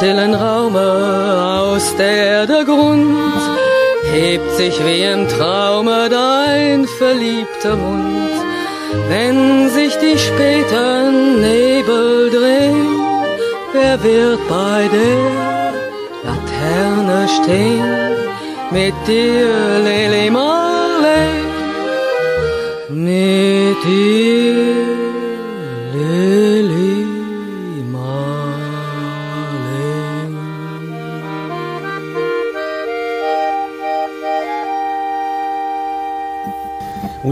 Stillen Raume, aus der der Grund, hebt sich wie im Traume dein verliebter Mund. Wenn sich die späten Nebel drehen, wer wird bei der Laterne stehen? Mit dir,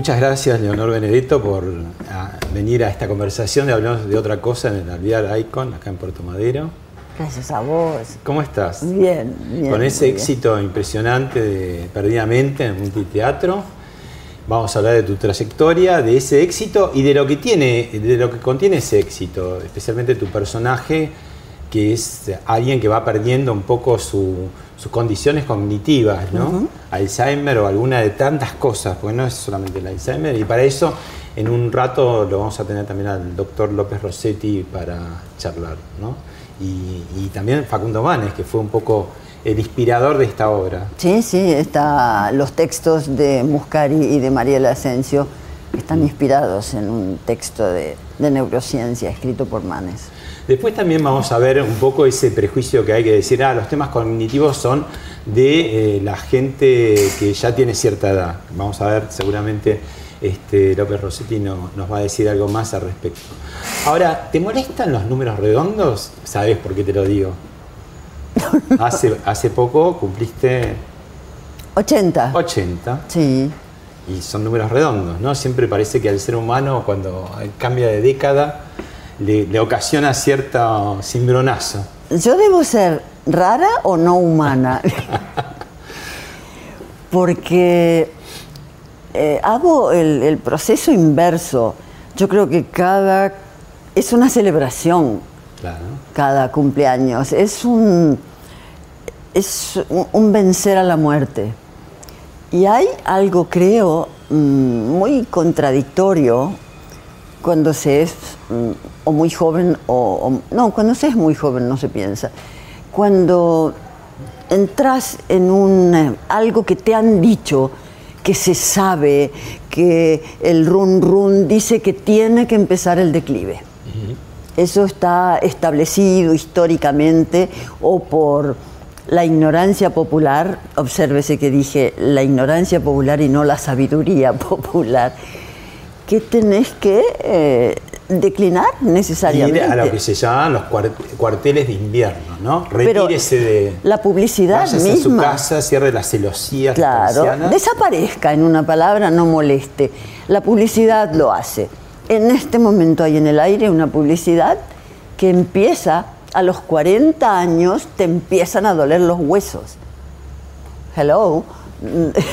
Muchas gracias, Leonor Benedetto, por a, venir a esta conversación de hablar de otra cosa en el Alvear Icon, acá en Puerto Madero. Gracias a vos. ¿Cómo estás? Bien, bien. Con ese bien. éxito impresionante de Perdidamente en Multiteatro. Vamos a hablar de tu trayectoria, de ese éxito y de lo que tiene, de lo que contiene ese éxito, especialmente tu personaje, que es alguien que va perdiendo un poco su- sus condiciones cognitivas, ¿no? Alzheimer o alguna de tantas cosas, porque no es solamente el Alzheimer. Y para eso, en un rato lo vamos a tener también al doctor López Rossetti para charlar, ¿no? Y, y también Facundo Manes, que fue un poco el inspirador de esta obra. Sí, sí, está, los textos de Muscari y de Mariela Asensio están inspirados en un texto de, de neurociencia escrito por Manes. Después también vamos a ver un poco ese prejuicio que hay que decir, ah, los temas cognitivos son de eh, la gente que ya tiene cierta edad. Vamos a ver, seguramente este, López Rossetti no- nos va a decir algo más al respecto. Ahora, ¿te molestan los números redondos? ¿Sabes por qué te lo digo? Hace, hace poco cumpliste 80. 80 Sí, y son números redondos, ¿no? Siempre parece que al ser humano cuando cambia de década le, le ocasiona cierto cimbronazo. yo debo ser rara o no humana. Porque eh, hago el, el proceso inverso. Yo creo que cada. es una celebración. Claro. cada cumpleaños. Es un, es un, un vencer a la muerte. Y hay algo, creo, mm, muy contradictorio cuando se es mm, o muy joven o, o- No, cuando se es muy joven no se piensa. Cuando entras en un, eh, algo que te han dicho, que se sabe, que el run run dice que tiene que empezar el declive. Eso está establecido históricamente o por la ignorancia popular, obsérvese que dije la ignorancia popular y no la sabiduría popular, que tenés que eh, declinar Ir necesariamente. a lo que se llaman los cuar- cuarteles de invierno, ¿no? Pero Retírese de. la publicidad váyase a su misma. casa, cierre las celosías. Claro, persianas. desaparezca en una palabra, no moleste. La publicidad lo hace. En este momento hay en el aire una publicidad que empieza a los 40 años, te empiezan a doler los huesos. Hello.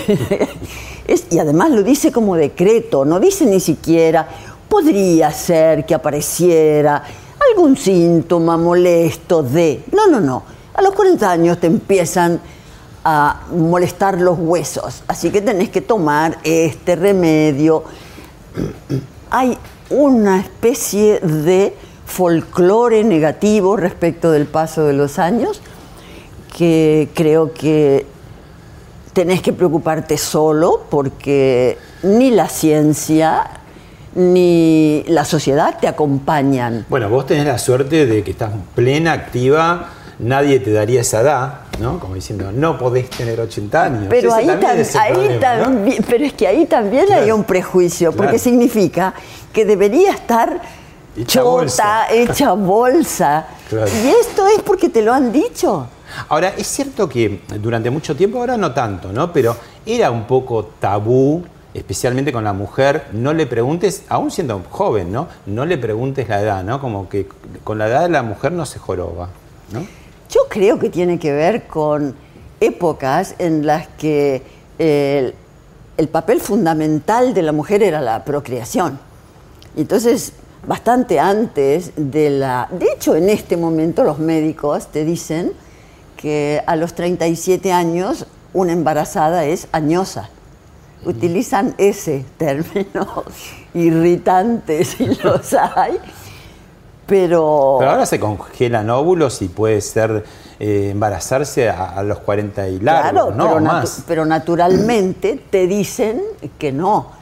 Es- y además lo dice como decreto, no dice ni siquiera, podría ser que apareciera algún síntoma molesto de... No, no, no. A los 40 años te empiezan a molestar los huesos, así que tenés que tomar este remedio. Hay una especie de folclore negativo respecto del paso de los años que creo que tenés que preocuparte solo porque ni la ciencia ni la sociedad te acompañan. Bueno, vos tenés la suerte de que estás plena, activa, nadie te daría esa edad, ¿no? Como diciendo, no podés tener 80 años. Pero Ese ahí, también tam- es el ahí problema, ¿no? también, pero es que ahí también hay Claro. un prejuicio, porque significa que debería estar Hecha chota, bolsa. hecha bolsa. Claro. Y esto es porque te lo han dicho. Ahora, es cierto que durante mucho tiempo, ahora no tanto, ¿no? Pero era un poco tabú, especialmente con la mujer, no le preguntes, aún siendo joven, ¿no? No le preguntes la edad, ¿no? Como que con la edad de la mujer no se joroba, ¿no? Yo creo que tiene que ver con épocas en las que el, el papel fundamental de la mujer era la procreación. Entonces, bastante antes de la... De hecho, en este momento los médicos te dicen que a los 37 años una embarazada es añosa. Utilizan ese término irritante si los hay, pero... Pero ahora se congelan óvulos y puede ser eh, embarazarse a, a los 40 y largos, Claro, ¿no? pero, natu- más. pero naturalmente te dicen que no.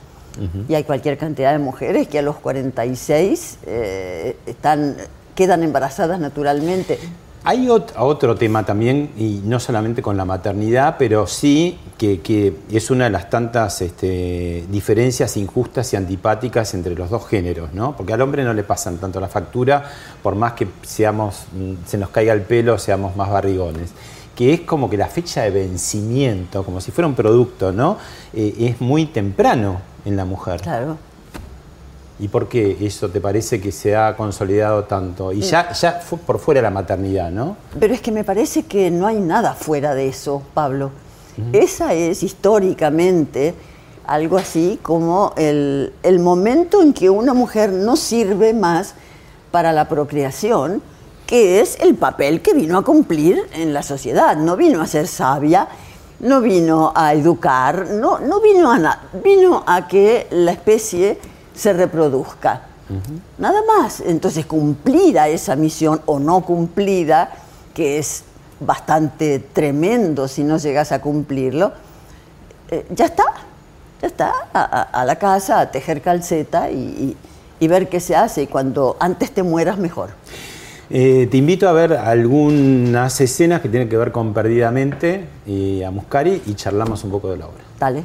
Y hay cualquier cantidad de mujeres que a los 46 eh, están, quedan embarazadas naturalmente. Hay ot- otro tema también, y no solamente con la maternidad, pero sí que, que es una de las tantas este, diferencias injustas y antipáticas entre los dos géneros, ¿no? Porque al hombre no le pasan tanto la factura, por más que seamos, mm, se nos caiga el pelo, seamos más barrigones. Que es como que la fecha de vencimiento, como si fuera un producto, ¿no? Eh, es muy temprano en la mujer. Claro. ¿Y por qué eso te parece que se ha consolidado tanto? Y ya, ya fue por fuera la maternidad, ¿no? Pero es que me parece que no hay nada fuera de eso, Pablo. Esa es históricamente algo así como el, el momento en que una mujer no sirve más para la procreación, que es el papel que vino a cumplir en la sociedad. No vino a ser sabia, no vino a educar, no, no vino a nada, vino a que la especie se reproduzca. Nada más. Entonces, cumplida esa misión o no cumplida, que es bastante tremendo si no llegas a cumplirlo, eh, ya está. Ya está. A, a- a la casa, a tejer calceta y, y- y ver qué se hace. Y cuando antes te mueras, mejor. Eh, te invito a ver algunas escenas que tienen que ver con Perdidamente y a Muscari y charlamos un poco de la obra. Dale.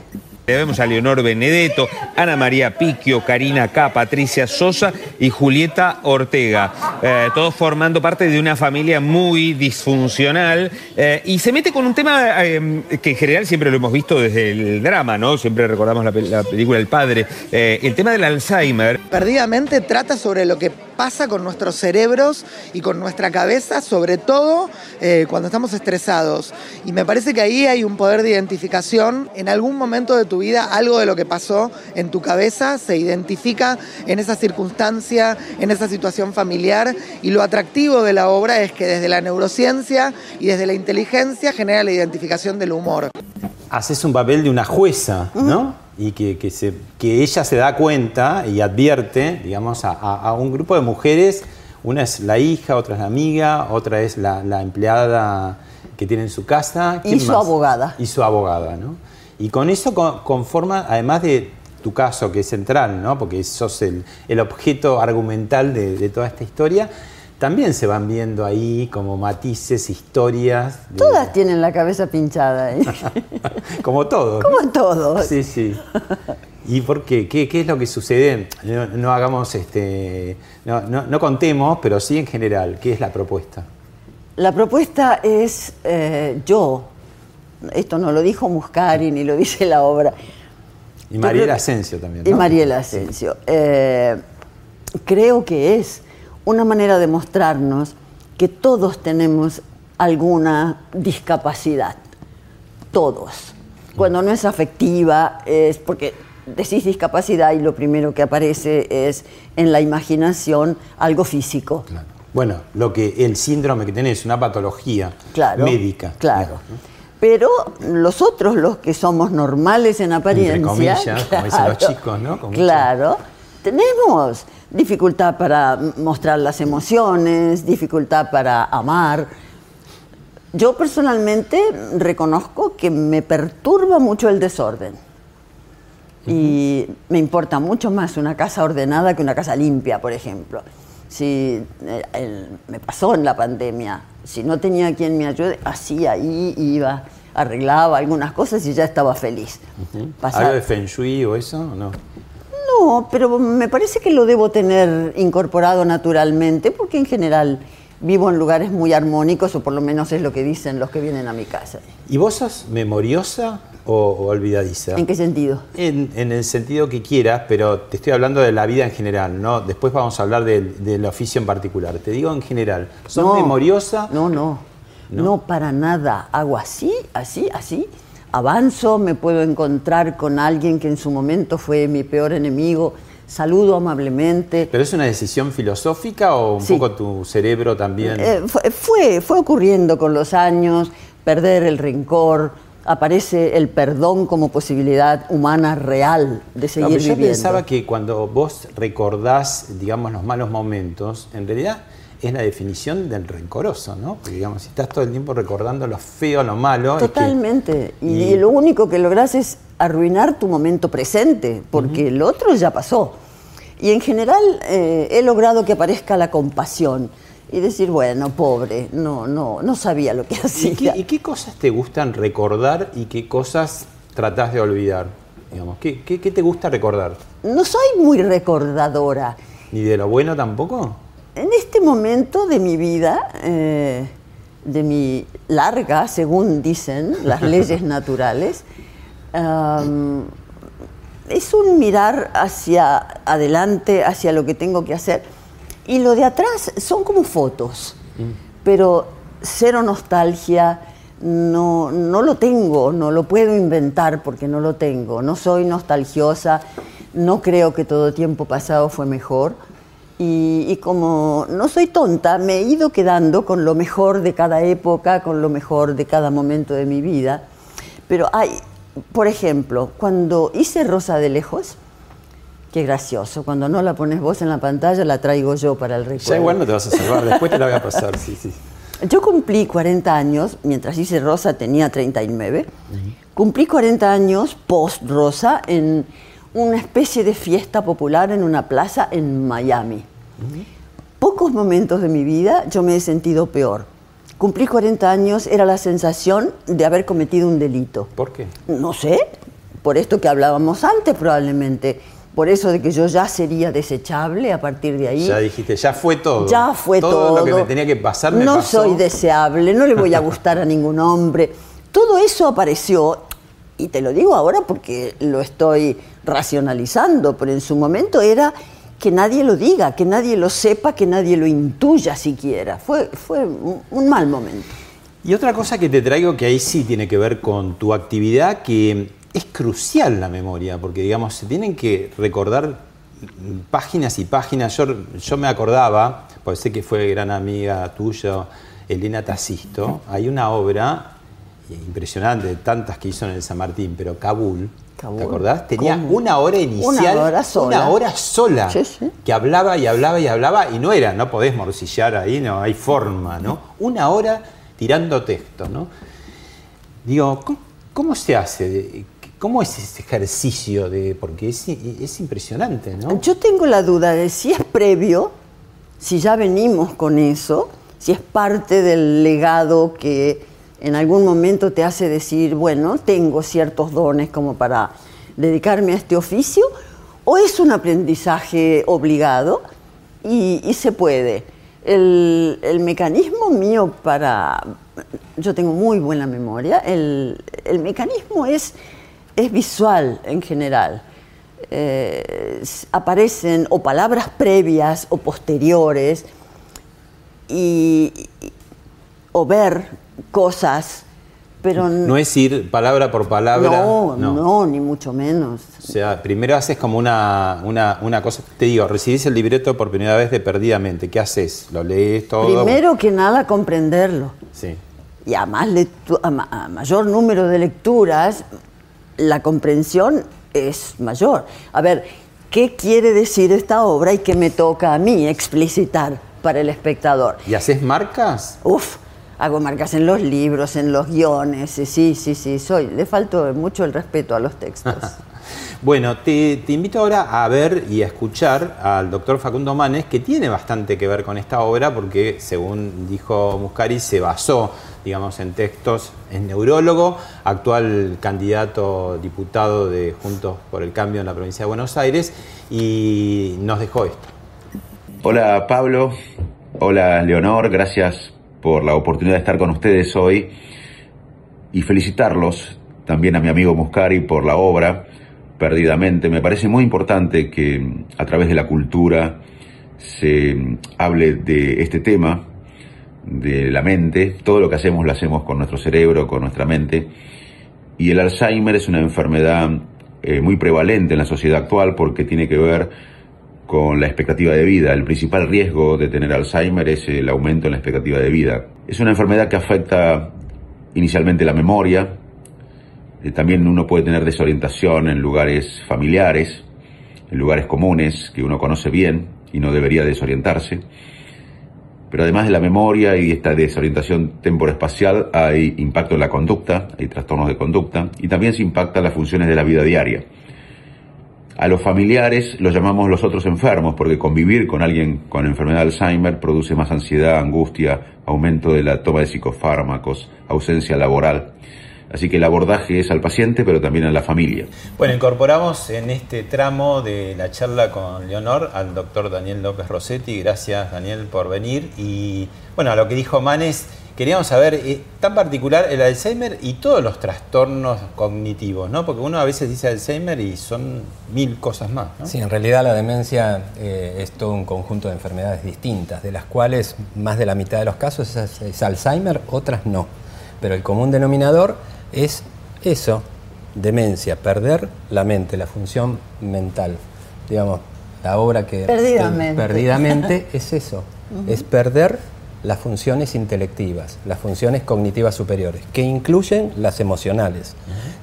Le vemos a Leonor Benedetto, Ana María Picchio, Karina K, Patricia Sosa y Julieta Ortega. Eh, todos formando parte de una familia muy disfuncional. eh, y se mete con un tema eh, que en general siempre lo hemos visto desde el drama, ¿no? Siempre recordamos la, la película El Padre. El tema del Alzheimer. Perdidamente trata sobre lo que pasa con nuestros cerebros y con nuestra cabeza, sobre todo eh, cuando estamos estresados. Y me parece que ahí hay un poder de identificación. En algún momento de tu vida, algo de lo que pasó en tu cabeza se identifica en esa circunstancia, en esa situación familiar. Y lo atractivo de la obra es que desde la neurociencia y desde la inteligencia genera la identificación del humor. Haces un papel de una jueza, ¿no? Y que, que se- que ella se da cuenta y advierte, digamos, a, un grupo de mujeres. Una es la hija, otra es la amiga, otra es la, la empleada que tiene en su casa. Y ¿Quién su más? abogada. Y su abogada, ¿no? Y con eso co- conforma, además de tu caso, que es central, ¿no? Porque sos el, el objeto argumental de, de toda esta historia, también se van viendo ahí como matices, historias. de- Todas tienen la cabeza pinchada. ¿eh? como todo. Como todos. Sí, sí. ¿Y por qué? ¿Qué, qué es lo que sucede? No, no hagamos, este, no, no- contemos, pero sí en general, ¿qué es la propuesta? La propuesta es eh, yo. Esto no lo dijo Muscari ni lo dice la obra. Y Mariela Asensio también. Y. Mariela Asensio. Eh, creo que es una manera de mostrarnos que todos tenemos alguna discapacidad. Todos. Cuando no es afectiva, es porque decís discapacidad y lo primero que aparece es en la imaginación algo físico. Claro. Bueno, lo que el síndrome que tenés, una patología Claro. médica. Claro. Pero los otros, los que somos normales en apariencia, comillas, como dicen los chicos, ¿no? Con mucho- claro, tenemos dificultad para mostrar las emociones, dificultad para amar. Yo personalmente reconozco que me perturba mucho el desorden. Y me importa mucho más una casa ordenada que una casa limpia, por ejemplo. Si eh, el- me pasó en la pandemia, si no tenía quien me ayude, así ahí iba, arreglaba algunas cosas y ya estaba feliz. Pasaba- ¿Algo de Feng Shui o eso? o No. No, pero me parece que lo debo tener incorporado naturalmente, porque en general vivo en lugares muy armónicos, o por lo menos es lo que dicen los que vienen a mi casa. ¿Y vos sos memoriosa o, o olvidadiza? ¿En qué sentido? En, en el sentido que quieras, pero te estoy hablando de la vida en general, ¿no? Después vamos a hablar del, del oficio en particular. Te digo en general, ¿sos No. memoriosa? No, no, ¿No? no, para nada. Hago así, así, así. Avanzo, me puedo encontrar con alguien que en su momento fue mi peor enemigo, saludo amablemente. ¿Pero es una decisión filosófica o un Sí. poco tu cerebro también? Eh, fue, fue, ocurriendo con los años, perder el rencor, aparece el perdón como posibilidad humana real de No, seguir pero yo viviendo. pensaba que cuando vos recordás, digamos, los malos momentos, en realidad es la definición del rencoroso, ¿no? Porque, digamos, si estás todo el tiempo recordando lo feo, lo malo... es que- Totalmente. y, y- lo único que logras es arruinar tu momento presente, porque el otro ya pasó. Y en general eh, he logrado que aparezca la compasión y decir, bueno, pobre, no, no, no sabía lo que ¿Y hacía. qué, y qué cosas te gustan recordar y qué cosas tratás de olvidar? Digamos, ¿qué, qué, qué te gusta recordar? No soy muy recordadora. ¿Ni de lo bueno tampoco? En este momento de mi vida, eh, de mi larga, según dicen las leyes naturales, am, es un mirar hacia adelante, hacia lo que tengo que hacer. Y lo de atrás son como fotos, pero cero nostalgia, no, no lo tengo, no lo puedo inventar porque no lo tengo. No soy nostalgiosa, no creo que todo tiempo pasado fue mejor. Y, y como no soy tonta, me he ido quedando con lo mejor de cada época, con lo mejor de cada momento de mi vida. Pero hay, por ejemplo, cuando hice Rosa de Lejos, qué gracioso, cuando no la pones vos en la pantalla, la traigo yo para el recuerdo. Ya igual no te vas a salvar, después te la voy a pasar, sí, sí. Yo cumplí 40 años, mientras hice Rosa tenía 39. Cumplí 40 años post Rosa en una especie de fiesta popular en una plaza en Miami. Pocos momentos de mi vida yo me he sentido peor. Cumplí 40 años, era la sensación de haber cometido un delito. ¿Por qué? No sé, por esto que hablábamos antes probablemente, por eso de que yo ya sería desechable a partir de ahí. Ya dijiste, ya fue todo. Ya fue todo. todo. lo que me tenía que pasar me no pasó. soy deseable, no le voy a gustar a ningún hombre. Todo eso apareció, y te lo digo ahora porque lo estoy racionalizando, pero en su momento era que nadie lo diga, que nadie lo sepa, que nadie lo intuya siquiera. Fue, fue un, mal momento. Y otra cosa que te traigo que ahí sí tiene que ver con tu actividad, que es crucial la memoria, porque digamos, se tienen que recordar páginas y páginas. Yo, yo me acordaba, porque sé que fue gran amiga tuya, Elena Tacisto, hay una obra impresionante, tantas que hizo en el San Martín, pero Kabul, Kabul. ¿te acordás? Tenía ¿Cómo? una hora inicial, Una hora sola. una hora sola, Sí, sí. que hablaba y hablaba y hablaba, y no era, no podés morcillar ahí, no hay forma, ¿no? Una hora tirando texto, ¿no? Digo, ¿cómo, cómo se hace? ¿Cómo es ese ejercicio? de Porque es, es impresionante, ¿no? Yo tengo la duda de si es previo, si ya venimos con eso, si es parte del legado que en algún momento te hace decir, bueno, tengo ciertos dones como para dedicarme a este oficio, o es un aprendizaje obligado y, se puede. El, el mecanismo mío para... Yo tengo muy buena memoria, el, el mecanismo es, es visual en general eh, aparecen o palabras previas o posteriores y- o ver cosas, pero No es ir palabra por palabra. no, no, ni mucho menos. O sea, primero haces como una, una, una cosa. Te digo, recibís el libreto por primera vez de perdidamente. ¿Qué haces? ¿Lo lees todo? Primero que nada comprenderlo Sí. y a, más a, ma- a mayor número de lecturas la comprensión es mayor. A ver, ¿qué quiere decir esta obra y qué me toca a mí explicitar para el espectador? ¿Y haces marcas? Uf, hago marcas en los libros, en los guiones, y sí, sí, sí, soy. Le falto mucho el respeto a los textos. Bueno, te, te invito ahora a ver y a escuchar al doctor Facundo Manes, que tiene bastante que ver con esta obra, porque según dijo Muscari, se basó, digamos, en textos. Es neurólogo, actual candidato diputado de Juntos por el Cambio en la provincia de Buenos Aires, y nos dejó esto. Hola Pablo, Hola Leonor, gracias por la oportunidad de estar con ustedes hoy y felicitarlos también a mi amigo Muscari por la obra Perdidamente. Me parece muy importante que a través de la cultura se hable de este tema, de la mente. Todo lo que hacemos lo hacemos con nuestro cerebro, con nuestra mente. Y el Alzheimer es una enfermedad eh, muy prevalente en la sociedad actual porque tiene que ver con la expectativa de vida. El principal riesgo de tener Alzheimer es el aumento en la expectativa de vida. Es una enfermedad que afecta inicialmente la memoria, eh, también uno puede tener desorientación en lugares familiares, en lugares comunes que uno conoce bien y no debería desorientarse. Pero además de la memoria y esta desorientación temporoespacial, hay impacto en la conducta, hay trastornos de conducta y también se impacta las funciones de la vida diaria. A los familiares los llamamos los otros enfermos porque convivir con alguien con enfermedad de Alzheimer produce más ansiedad, angustia, aumento de la toma de psicofármacos, ausencia laboral. Así que el abordaje es al paciente, pero también a la familia. Bueno, incorporamos en este tramo de la charla con Leonor al doctor Daniel López Rossetti. Gracias, Daniel, por venir. Y bueno, a lo que dijo Manes, queríamos saber, eh, tan particular el Alzheimer y todos los trastornos cognitivos, ¿no? Porque uno a veces dice Alzheimer y son mil cosas más, ¿no? Sí, en realidad la demencia eh, es todo un conjunto de enfermedades distintas, de las cuales más de la mitad de los casos es, Alzheimer, otras no. Pero el común denominador es eso, demencia, perder la mente, la función mental. Digamos, la obra que... Perdidamente. perdidamente es eso, es perder las funciones intelectivas, las funciones cognitivas superiores, que incluyen las emocionales,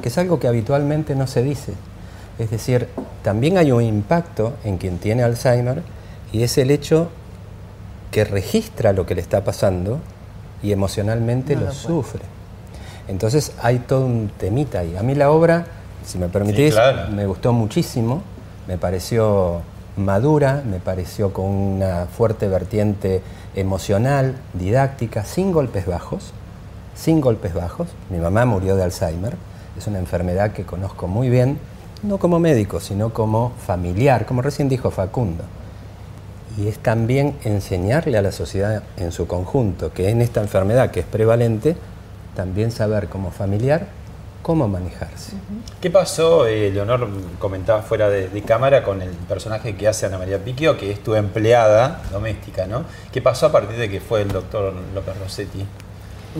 que es algo que habitualmente no se dice. Es decir, también hay un impacto en quien tiene Alzheimer y es el hecho que registra lo que le está pasando y emocionalmente lo, sufre. Entonces hay todo un temita ahí. A mí la obra, si me permitís, me gustó muchísimo, me pareció madura, me pareció con una fuerte vertiente emocional, didáctica, sin golpes bajos, sin golpes bajos. Mi mamá murió de Alzheimer, es una enfermedad que conozco muy bien, no como médico, sino como familiar, como recién dijo Facundo. Y es también enseñarle a la sociedad en su conjunto que en esta enfermedad que es prevalente, también saber como familiar cómo manejarse. ¿Qué pasó, eh, Leonor comentaba fuera de, cámara, con el personaje que hace Ana María Piquio, que es tu empleada doméstica, ¿no? ¿Qué pasó a partir de que fue el doctor López Rossetti?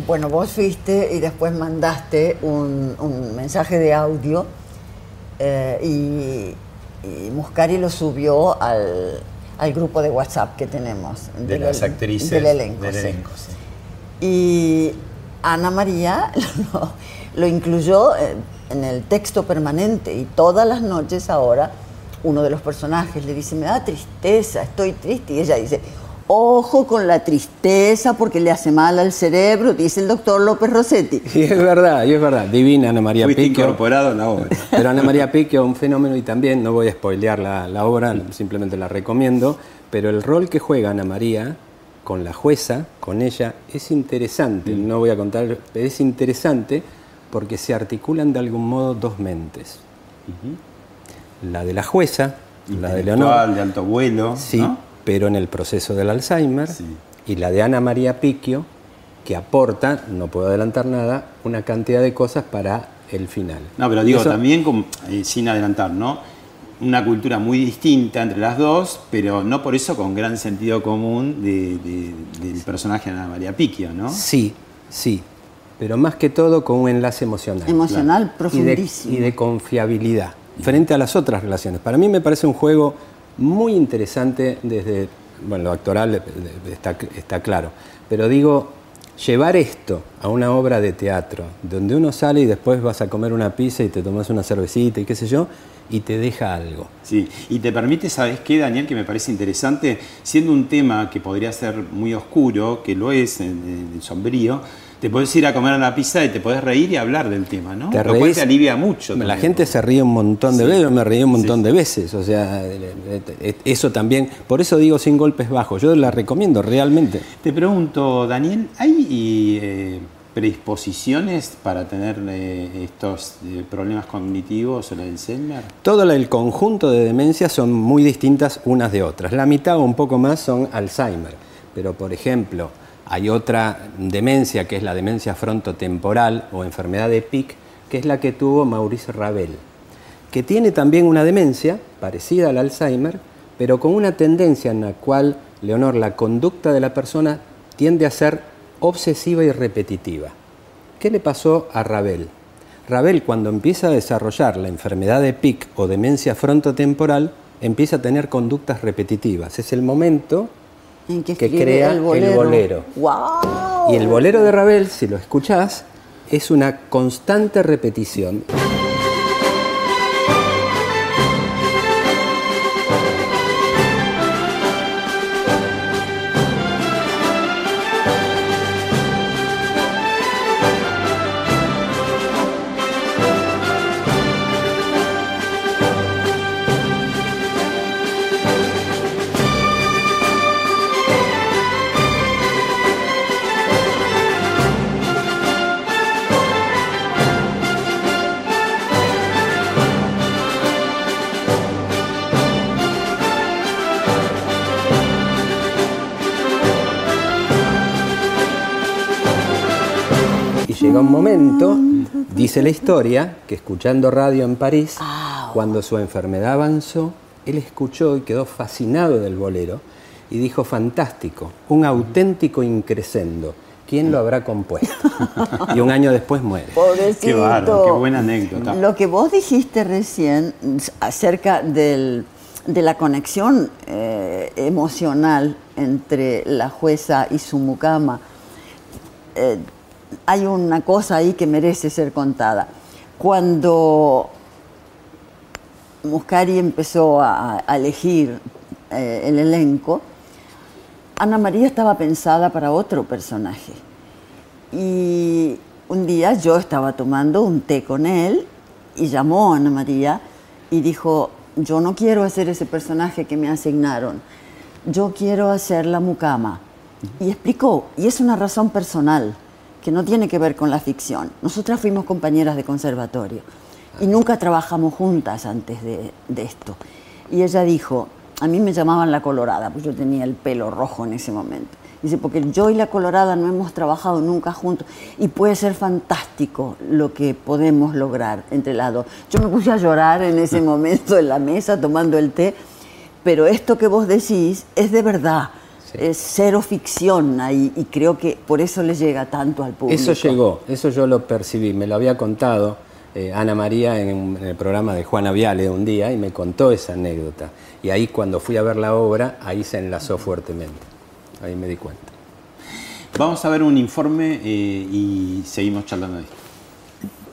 Bueno, vos fuiste y después mandaste un, mensaje de audio eh, y, Muscari lo subió al, grupo de WhatsApp que tenemos. De las actrices del elenco. Y Ana María lo, incluyó eh, en el texto permanente y todas las noches ahora uno de los personajes le dice, me da tristeza, estoy triste. Y ella dice, ojo con la tristeza porque le hace mal al cerebro, dice el doctor López Rossetti. Y es verdad, y es verdad. Divina Ana María Fuiste Picchio. incorporado en la obra. Pero Ana María Picchio, un fenómeno, y también no voy a spoilear la, la obra, simplemente la recomiendo, pero el rol que juega Ana María con la jueza, con ella, es interesante, mm. no voy a contar, pero es interesante porque se articulan de algún modo dos mentes. La de la jueza, la de Leonor. de alto vuelo. Sí, pero en el proceso del Alzheimer. Y la de Ana María Picchio, que aporta, no puedo adelantar nada, una cantidad de cosas para el final. No, pero digo, también eh, sin adelantar, ¿no? una cultura muy distinta entre las dos, pero no por eso con gran sentido común del personaje de Ana María Piquio, ¿no? Sí, sí, pero más que todo con un enlace emocional. Emocional profundísimo. Y de, confiabilidad, frente a las otras relaciones. Para mí me parece un juego muy interesante desde, bueno, lo actoral está, está claro, pero digo, llevar esto a una obra de teatro, donde uno sale y después vas a comer una pizza y te tomas una cervecita y qué sé yo, y te deja algo. Sí, y te permite, ¿sabes qué, Daniel? Que me parece interesante, siendo un tema que podría ser muy oscuro, que lo es, en, sombrío, te puedes ir a comer una pizza y te puedes reír y hablar del tema, ¿no? Te lo cual te alivia mucho. La gente se ríe un montón de veces, me reí un montón de veces, o sea, eso también, por eso digo sin golpes bajos, yo la recomiendo realmente. Te pregunto, Daniel, ¿hay... Eh, predisposiciones para tener eh, estos eh, problemas cognitivos o el Alzheimer? Todo el conjunto de demencias son muy distintas unas de otras. La mitad o un poco más son Alzheimer. pero por ejemplo, hay otra demencia que es la demencia frontotemporal o enfermedad de PIC, que es la que tuvo Maurice Ravel, que tiene también una demencia parecida al Alzheimer, pero con una tendencia en la cual, Leonor, la conducta de la persona tiende a ser obsesiva y repetitiva. ¿Qué le pasó a Ravel? Ravel cuando empieza a desarrollar la enfermedad de PIC o demencia frontotemporal, empieza a tener conductas repetitivas. Es el momento En que, crea el el bolero. bolero. ¡Wow! Y el bolero de Ravel, si lo escuchás, es una constante repetición. Dice la historia, que escuchando radio en París, cuando su enfermedad avanzó, él escuchó y quedó fascinado del bolero y dijo, fantástico, un auténtico increscendo. ¿Quién lo habrá compuesto? Y un año después muere. Pobrecito. Qué bárbaro, qué buena anécdota. Lo que vos dijiste recién acerca del- de la conexión eh, emocional entre la jueza y su mucama, eh, hay una cosa ahí que merece ser contada. Cuando Muscari empezó a, elegir eh, el elenco, Ana María estaba pensada para otro personaje. Y un día yo estaba tomando un té con él y llamó a Ana María y dijo, yo no quiero hacer ese personaje que me asignaron, yo quiero hacer la mucama. Y explicó, y es una razón personal, que no tiene que ver con la ficción. Nosotras fuimos compañeras de conservatorio y nunca trabajamos juntas antes de, de esto. Y ella dijo, a mí me llamaban la colorada, pues yo tenía el pelo rojo en ese momento. Dice, porque yo y la colorada no hemos trabajado nunca juntos y puede ser fantástico lo que podemos lograr entre las dos. Yo me puse a llorar en ese momento en la mesa tomando el té, pero esto que vos decís es de verdad. Es cero ficción ahí y creo que por eso le llega tanto al público. Eso llegó, eso yo lo percibí, me lo había contado eh, Ana María en el programa de Juana Viale un día y me contó esa anécdota. Y ahí cuando fui a ver la obra, ahí se enlazó fuertemente. Ahí me di cuenta. Vamos a ver un informe eh, y seguimos charlando de esto.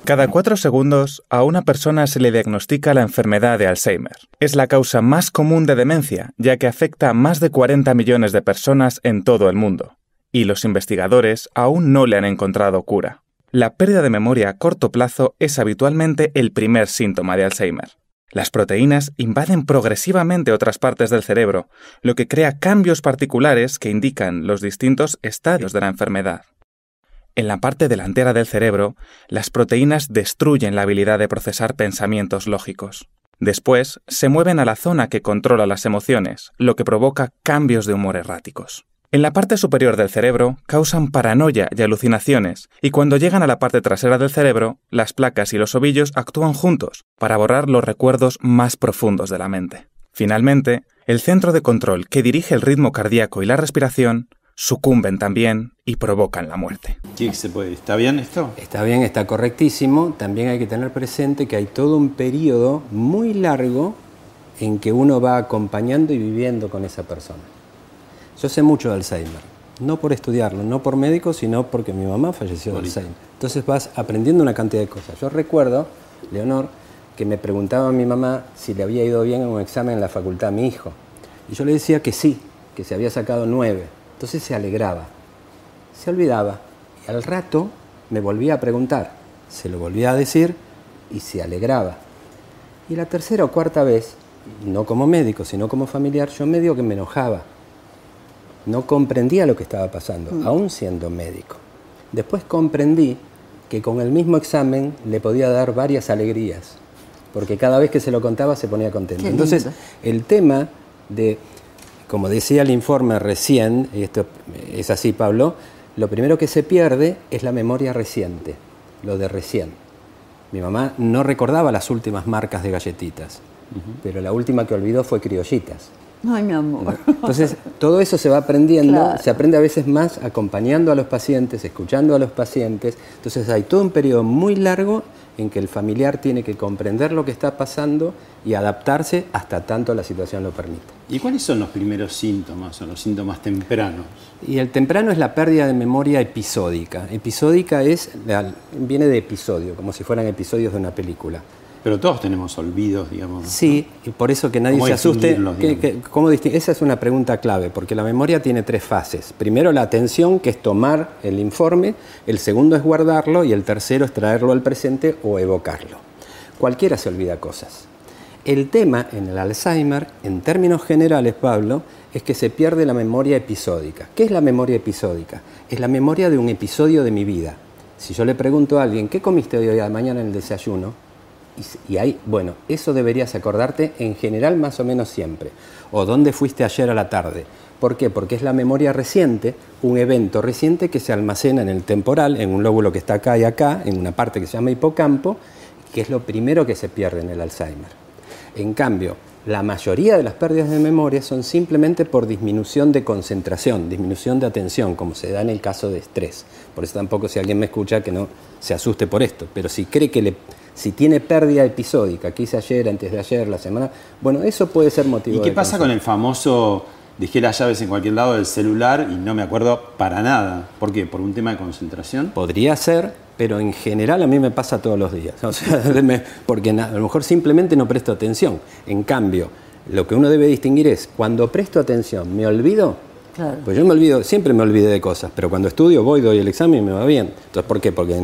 Cada cuatro segundos a una persona se le diagnostica la enfermedad de Alzheimer. Es la causa más común de demencia, ya que afecta a más de 40 millones de personas en todo el mundo. Y los investigadores aún no le han encontrado cura. La pérdida de memoria a corto plazo es habitualmente el primer síntoma de Alzheimer. Las proteínas invaden progresivamente otras partes del cerebro, lo que crea cambios particulares que indican los distintos estadios de la enfermedad. En la parte delantera del cerebro, las proteínas destruyen la habilidad de procesar pensamientos lógicos. Después, se mueven a la zona que controla las emociones, lo que provoca cambios de humor erráticos. En la parte superior del cerebro causan paranoia y alucinaciones, y cuando llegan a la parte trasera del cerebro, las placas y los ovillos actúan juntos para borrar los recuerdos más profundos de la mente. Finalmente, el centro de control que dirige el ritmo cardíaco y la respiración sucumben también y provocan la muerte. ¿Qué se puede? ¿Está bien esto? Está bien, está correctísimo. También hay que tener presente que hay todo un periodo muy largo en que uno va acompañando y viviendo con esa persona. Yo sé mucho de Alzheimer, no por estudiarlo, no por médico, sino porque mi mamá falleció de Alzheimer. Entonces vas aprendiendo una cantidad de cosas. Yo recuerdo, Leonor, que me preguntaba a mi mamá si le había ido bien en un examen en la facultad a mi hijo. Y yo le decía que sí, que se había sacado nueve. Entonces se alegraba, se olvidaba. Y al rato me volvía a preguntar, se lo volvía a decir y se alegraba. Y la tercera o cuarta vez, no como médico, sino como familiar, yo medio que me enojaba. No comprendía lo que estaba pasando, aún siendo médico. Después comprendí que con el mismo examen le podía dar varias alegrías, porque cada vez que se lo contaba se ponía contento. Entonces, el tema de como decía el informe recién, y esto es así Pablo, lo primero que se pierde es la memoria reciente, lo de recién. Mi mamá no recordaba las últimas marcas de galletitas, pero la última que olvidó fue criollitas. Ay, mi amor. Entonces, todo eso se va aprendiendo, Claro. se aprende a veces más acompañando a los pacientes, escuchando a los pacientes. Entonces, hay todo un periodo muy largo en que el familiar tiene que comprender lo que está pasando y adaptarse hasta tanto la situación lo permite. ¿Y cuáles son los primeros síntomas o los síntomas tempranos? Y el temprano es la pérdida de memoria episódica. Episódica es, viene de episodio, como si fueran episodios de una película. Pero todos tenemos olvidos, digamos. Sí, y por eso que nadie ¿Cómo se asuste. que- que- ¿cómo distin- Esa es una pregunta clave, porque la memoria tiene tres fases. Primero la atención, que es tomar el informe, el segundo es guardarlo y el tercero es traerlo al presente o evocarlo. Cualquiera se olvida cosas. El tema en el Alzheimer, en términos generales, Pablo, es que se pierde la memoria episódica. ¿Qué es la memoria episódica? Es la memoria de un episodio de mi vida. Si yo le pregunto a alguien, ¿qué comiste hoy a la mañana en el desayuno? Y, ahí, bueno, eso deberías acordarte en general más o menos siempre. O dónde fuiste ayer a la tarde. ¿Por qué? Porque es la memoria reciente, un evento reciente que se almacena en el temporal, en un lóbulo que está acá y acá, en una parte que se llama hipocampo, que es lo primero que se pierde en el Alzheimer. En cambio, la mayoría de las pérdidas de memoria son simplemente por disminución de concentración, disminución de atención, como se da en el caso de estrés. Por eso tampoco si alguien me escucha que no se asuste por esto, pero si cree que le, si tiene pérdida episódica, que hice ayer, antes de ayer, la semana, bueno, eso puede ser motivo ¿Y qué de pasa con el famoso dejé las llaves en cualquier lado del celular y no me acuerdo para nada? ¿Por qué? ¿Por un tema de concentración? Podría ser, pero en general a mí me pasa todos los días. O sea, me- porque a lo mejor simplemente no presto atención. En cambio, lo que uno debe distinguir es, cuando presto atención, ¿me olvido? Claro. Pues yo me olvido, siempre me olvidé de cosas, pero cuando estudio voy, doy el examen y me va bien. Entonces, ¿por qué? Porque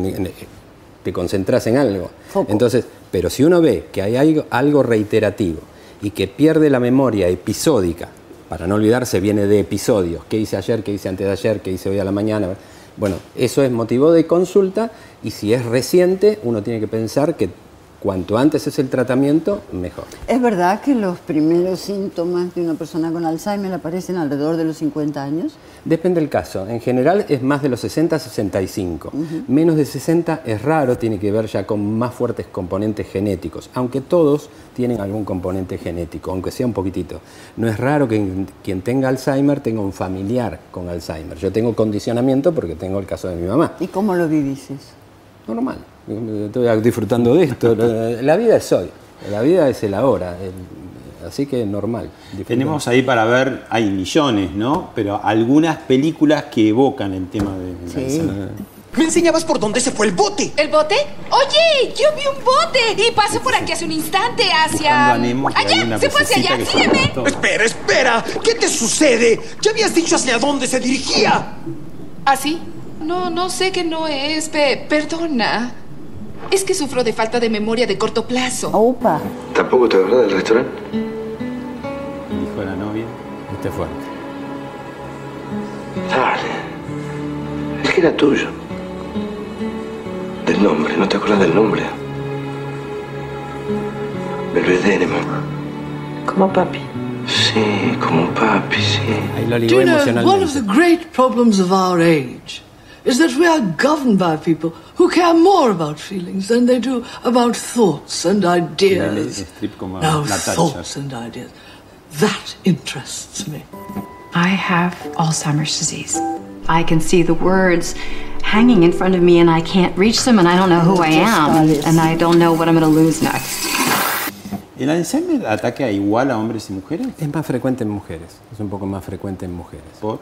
te concentras en algo. Foco. Entonces, pero si uno ve que hay algo, algo reiterativo y que pierde la memoria episódica, para no olvidarse viene de episodios, qué hice ayer, qué hice antes de ayer, qué hice hoy a la mañana, bueno, eso es motivo de consulta y si es reciente, uno tiene que pensar que cuanto antes es el tratamiento, mejor. ¿Es verdad que los primeros síntomas de una persona con Alzheimer aparecen alrededor de los 50 años? Depende del caso. En general es más de los 60 a 65. Menos de 60 es raro, tiene que ver ya con más fuertes componentes genéticos, aunque todos tienen algún componente genético, aunque sea un poquitito. No es raro que quien tenga Alzheimer tenga un familiar con Alzheimer. Yo tengo condicionamiento porque tengo el caso de mi mamá. ¿Y cómo lo vivís? Normal. Estoy disfrutando de esto. La vida es hoy. La vida es el ahora. El- así que normal. Disfrutando. Tenemos ahí para ver, hay millones, ¿no? Pero algunas películas que evocan el tema de... Sí. Me enseñabas por dónde se fue el bote. ¿El bote? Oye, yo vi un bote y pasé por aquí hace un instante hacia... ¡Allá! ¡Se fue hacia allá! ¡Sígueme! Espera, espera. ¿Qué te sucede? Ya habías dicho hacia dónde se dirigía. ¿Así? No, no sé que no es. Pe- perdona. Es que sufro de falta de memoria de corto plazo. Opa. ¿Tampoco te acuerdas del restaurante? Dijo la novia. Este fuerte. Dale. Es que era tuyo. Del nombre, ¿no te acuerdas del nombre? Belvedere, mamá. Como papi. Sí, como papi, sí. Ahí lo ligó you know, one of emocionalmente. the great problems of our age is that we are governed by people who care more about feelings than they do about thoughts and ideas. Now, thoughts and ideas. That interests me. I have Alzheimer's disease. I can see the words hanging in front of me and I can't reach them and I don't know who I am and, and I don't know what I'm going to lose next. ¿El Alzheimer ataca igual a hombres y mujeres? Es más frecuente en mujeres, es un poco más frecuente en mujeres. ¿Por?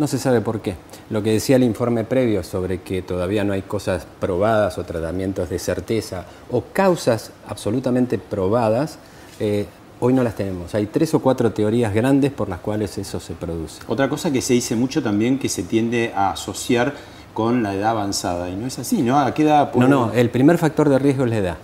No se sabe por qué. Lo que decía el informe previo sobre que todavía no hay cosas probadas o tratamientos de certeza o causas absolutamente probadas, eh, hoy no las tenemos. Hay tres o cuatro teorías grandes por las cuales eso se produce. Otra cosa que se dice mucho también que se tiende a asociar con la edad avanzada. Y no es así, ¿no? ¿A qué edad No, no, el primer factor de riesgo es la edad.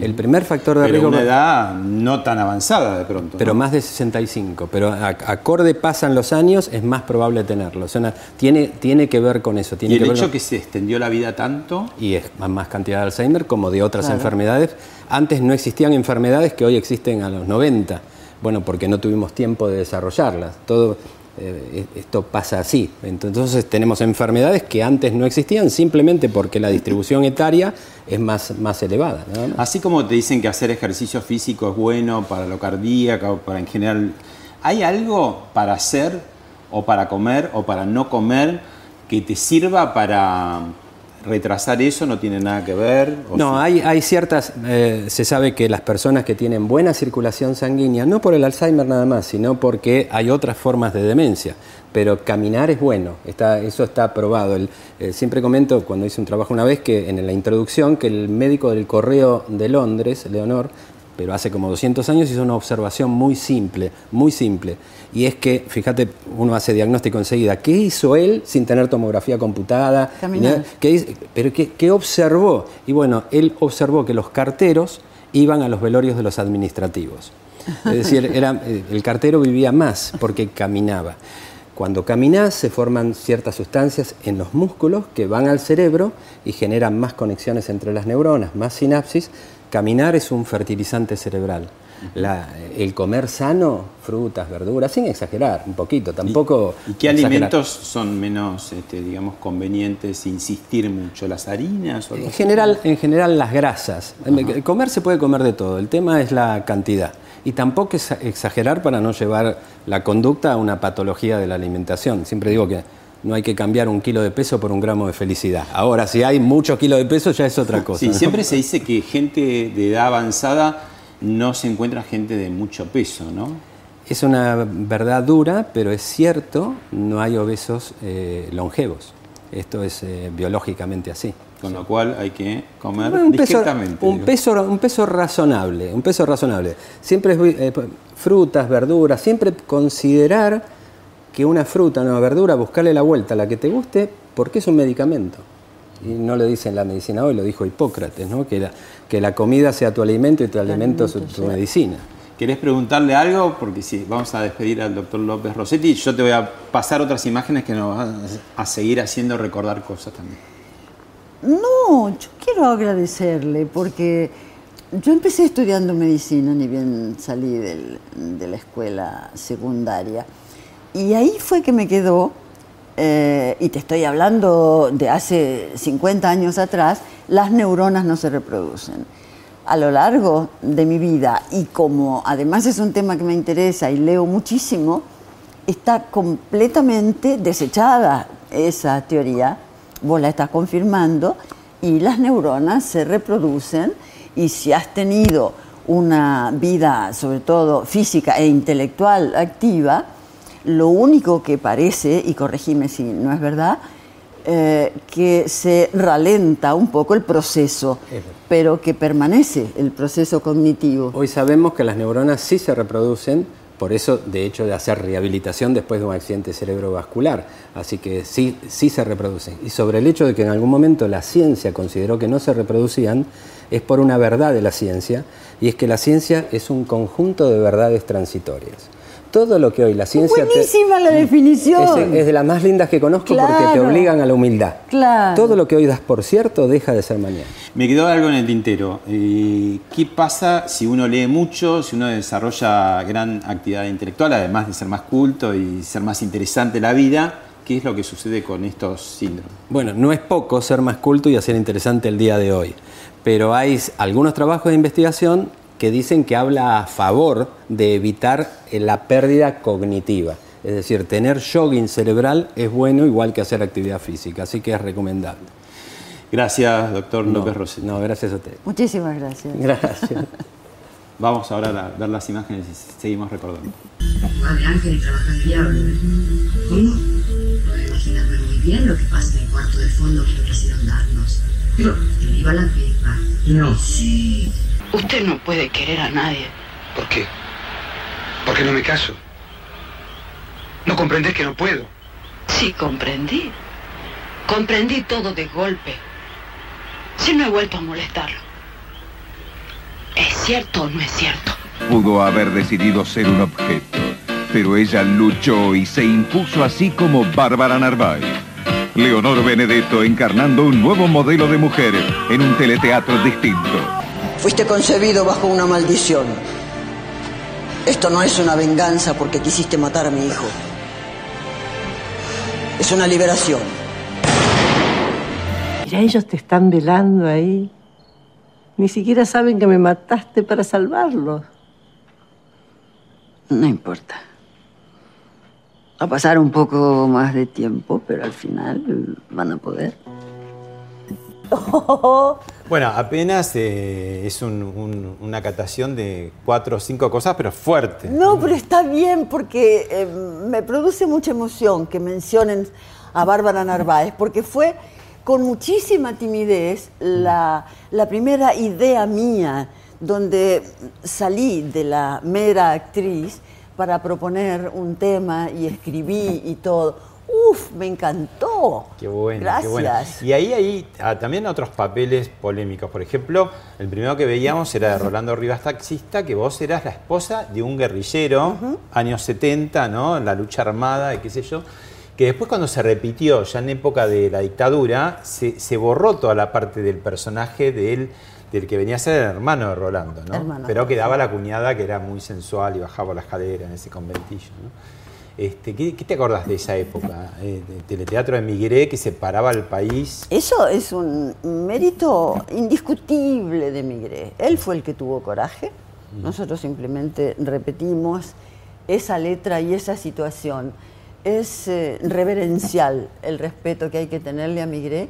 El primer factor de Pero riesgo... una edad no tan avanzada de pronto. Pero ¿no? más de 65. Pero a- acorde pasan los años, es más probable tenerlo. O sea, tiene, tiene que ver con eso. Tiene y el que ver hecho con- que se extendió la vida tanto, y es más- más cantidad de Alzheimer como de otras Claro. enfermedades. Antes no existían enfermedades que hoy existen a los 90. Bueno, porque no tuvimos tiempo de desarrollarlas. Todo eh, esto pasa así. Entonces tenemos enfermedades que antes no existían simplemente porque la distribución etaria es más, más elevada. Así como te dicen que hacer ejercicio físico es bueno para lo cardíaco, para en general, ¿hay algo para hacer o para comer o para no comer que te sirva para retrasar eso no tiene nada que ver? No, hay, hay ciertas, eh, se sabe que las personas que tienen buena circulación sanguínea, no por el Alzheimer nada más, sino porque hay otras formas de demencia, pero caminar es bueno, está, eso está probado. Eh, siempre comento cuando hice un trabajo una vez que en la introducción que el médico del Correo de Londres, Leonor, pero hace como 200 años hizo una observación muy simple, muy simple. Y es que, fíjate, uno hace diagnóstico enseguida. ¿Qué hizo él sin tener tomografía computada? ¿Qué, ¿Pero qué, observó? Y bueno, él observó que los carteros iban a los velorios de los administrativos. Es decir, era, el cartero vivía más porque caminaba. Cuando caminas se forman ciertas sustancias en los músculos que van al cerebro y generan más conexiones entre las neuronas, más sinapsis, Caminar es un fertilizante cerebral. el comer sano, frutas, verduras, sin exagerar, un poquito, tampoco. ¿Y, qué alimentos son menos, este, digamos, convenientes, insistir mucho? ¿Las harinas? O en, general, en general, las grasas. Comer se puede comer de todo, el tema es la cantidad. Y tampoco es exagerar para no llevar la conducta a una patología de la alimentación. Siempre digo que no hay que cambiar un kilo de peso por un gramo de felicidad. Ahora, si hay muchos kilos de peso, ya es otra cosa. Sí, siempre se dice que gente de edad avanzada no se encuentra gente de mucho peso, ¿no? Es una verdad dura, pero es cierto, no hay obesos eh, longevos. Esto es eh, biológicamente así. Con lo cual hay que comer un peso, un peso, un peso razonable, un peso razonable. Siempre eh, frutas, verduras, siempre considerar que una fruta, una verdura, buscarle la vuelta a la que te guste, porque es un medicamento. Y no lo dice en la medicina hoy, lo dijo Hipócrates, ¿no? que, la, que la comida sea tu alimento y tu alimento, es tu medicina. ¿Querés preguntarle algo? Porque sí, vamos a despedir al doctor López Rossetti. Yo te voy a pasar otras imágenes que nos van a seguir haciendo recordar cosas también. No, yo quiero agradecerle porque yo empecé estudiando medicina, ni bien salí de la escuela secundaria. Y ahí fue que me quedó, eh, y te estoy hablando de hace 50 años atrás, las neuronas no se reproducen. A lo largo de mi vida, y como además es un tema que me interesa y leo muchísimo, está completamente desechada esa teoría, vos la estás confirmando, y las neuronas se reproducen, y si has tenido una vida, sobre todo física e intelectual activa, lo único que parece, y corregime si no es verdad, eh, que se ralenta un poco el proceso, pero que permanece el proceso cognitivo. Hoy sabemos que las neuronas sí se reproducen, por eso de hecho de hacer rehabilitación después de un accidente cerebrovascular, así que sí, sí se reproducen. Y sobre el hecho de que en algún momento la ciencia consideró que no se reproducían, es por una verdad de la ciencia, y es que la ciencia es un conjunto de verdades transitorias todo lo que hoy la ciencia... Buenísima la definición. Es, de las más lindas que conozco porque te obligan a la humildad. Claro. Todo lo que hoy das por cierto deja de ser mañana. Me quedó algo en el tintero. Eh, ¿Qué pasa si uno lee mucho, si uno desarrolla gran actividad intelectual, además de ser más culto y ser más interesante la vida? ¿Qué es lo que sucede con estos síndromes? Bueno, no es poco ser más culto y hacer interesante el día de hoy, pero hay algunos trabajos de investigación que dicen que habla a favor de evitar eh, la pérdida cognitiva. Es decir, tener jogging cerebral es bueno igual que hacer actividad física, así que es recomendable. Gracias, doctor López Rossi. No, gracias a usted. Muchísimas gracias. Gracias. Vamos ahora a ver las imágenes y seguimos recordando. de Ángel trabaja el diablo. ¿Cómo? Puedo imaginarme muy bien lo que pasa en el cuarto de fondo que no quisieron darnos. Pero te viva la pepa. No. Sí. Usted no puede querer a nadie. ¿Por qué? Porque no me caso. ¿No comprendés que no puedo? Sí, comprendí. Comprendí todo de golpe. Si no he vuelto a molestarlo. ¿Es cierto o no es cierto? Pudo haber decidido ser un objeto, pero ella luchó y se impuso así como Bárbara Narváez. Leonor Benedetto encarnando un nuevo modelo de mujer en un teleteatro distinto. Fuiste concebido bajo una maldición. Esto no es una venganza porque quisiste matar a mi hijo. Es una liberación. Mira, ellos te están velando ahí. Ni siquiera saben que me mataste para salvarlos. No importa. Va a pasar un poco más de tiempo, pero al final van a poder. Bueno, apenas eh, es un- un- una catación de cuatro o cinco cosas, pero fuerte. No, pero está bien porque eh, me produce mucha emoción que mencionen a Bárbara Narváez, porque fue con muchísima timidez la, la primera idea mía donde salí de la mera actriz para proponer un tema y escribí y todo. Uf, me encantó. Qué bueno, Gracias. qué bueno. Y ahí hay ah, también otros papeles polémicos. Por ejemplo, el primero que veíamos era de Rolando Rivas Taxista, que vos eras la esposa de un guerrillero, años 70, ¿no? En la lucha armada y qué sé yo. Que después cuando se repitió, ya en época de la dictadura, se, se borró toda la parte del personaje de él, del que venía a ser el hermano de Rolando, ¿no? Hermano. Pero quedaba la cuñada que era muy sensual y bajaba la escalera en ese conventillo, ¿no? Este, ¿qué, qué te acordás de esa época? Eh, de teleteatro de Migré que separaba al país. Eso es un mérito indiscutible de Migré. Él fue el que tuvo coraje. Nosotros simplemente repetimos esa letra y esa situación. Es eh, reverencial el respeto que hay que tenerle a Migré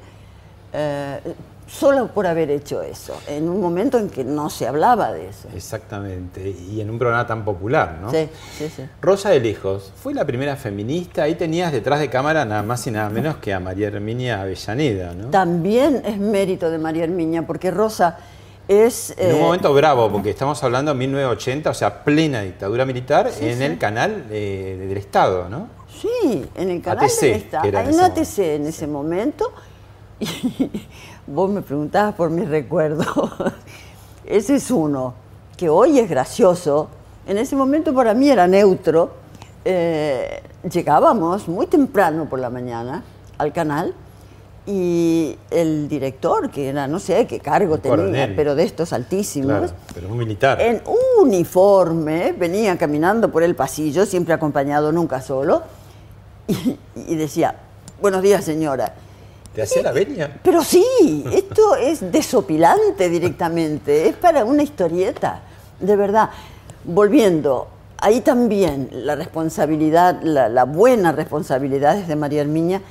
eh, solo por haber hecho eso, en un momento en que no se hablaba de eso. Exactamente. Y en un programa tan popular, ¿no? Sí, sí, sí. Rosa de Lejos, fue la primera feminista. Ahí tenías detrás de cámara nada más y nada menos que a María Herminia Avellaneda, ¿no? También es mérito de María Herminia, porque Rosa es... En un eh, momento bravo, porque estamos hablando de 1980, o sea, plena dictadura militar Sí, en sí. el canal eh, del Estado, ¿no? Sí, en el canal ATC, del Estado. Hay ese un ATC en ese momento. Y vos me preguntabas por mi recuerdo. Ese es uno, que hoy es gracioso. En ese momento para mí era neutro. Eh, llegábamos muy temprano por la mañana al canal y el director, que era, no sé qué cargo tenía, pero de estos altísimos, Claro, pero un militar. en uniforme, venía caminando por el pasillo, siempre acompañado, nunca solo, y, y decía, buenos días señora. ¿Te hacía la venia? Pero sí, esto es desopilante directamente, es para una historieta, de verdad. Volviendo, ahí también la responsabilidad, la, la buena responsabilidad es de María Herminia,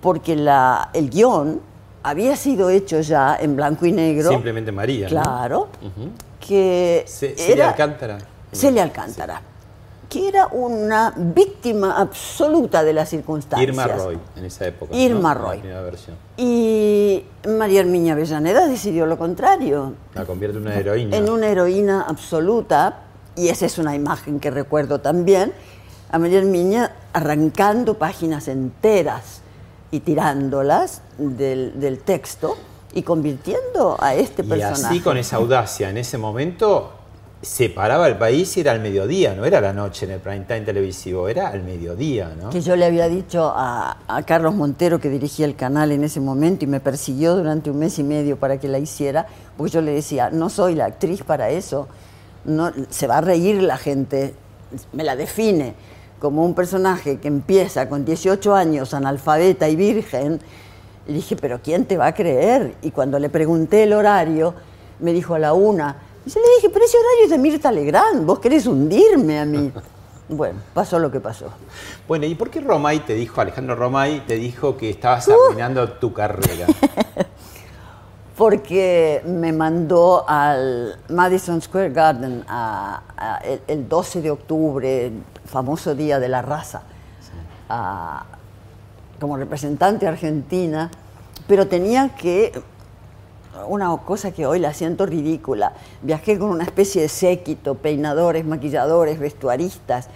porque la, el guion había sido hecho ya en blanco y negro. Simplemente María. ¿no? Claro, que Ce- Celia era Alcántara. Celia Alcántara, que era una víctima absoluta de las circunstancias. Irma Roy, en esa época. Irma ¿no? Roy. La primera versión. Y María Herminia Avellaneda decidió lo contrario, La convierte en una heroína. en una heroína absoluta, y esa es una imagen que recuerdo también, a María Herminia arrancando páginas enteras y tirándolas del, del texto y convirtiendo a este Y personaje. así con esa audacia, en ese momento separaba el país y era al mediodía, no era la noche en el prime time televisivo, era al mediodía, ¿no? Que yo le había dicho a, a Carlos Montero, que dirigía el canal en ese momento y me persiguió durante un mes y medio para que la hiciera, porque yo le decía, no soy la actriz para eso, no, se va a reír la gente, me la define como un personaje que empieza con 18 años, analfabeta y virgen. Y dije, pero ¿quién te va a creer? Y cuando le pregunté el horario, me dijo a la una. Y yo le dije, pero ese horario es de Mirta Legrand, vos querés hundirme a mí. Bueno, pasó lo que pasó. Bueno, ¿y por qué Romay te dijo, Alejandro Romay, te dijo que estabas Uh. arruinando tu carrera? porque me mandó al Madison Square Garden a- a el, el 12 de octubre, el famoso Día de la Raza, a- como representante argentina, pero tenía que, una cosa que hoy la siento ridícula, viajé con una especie de séquito, peinadores, maquilladores, vestuaristas.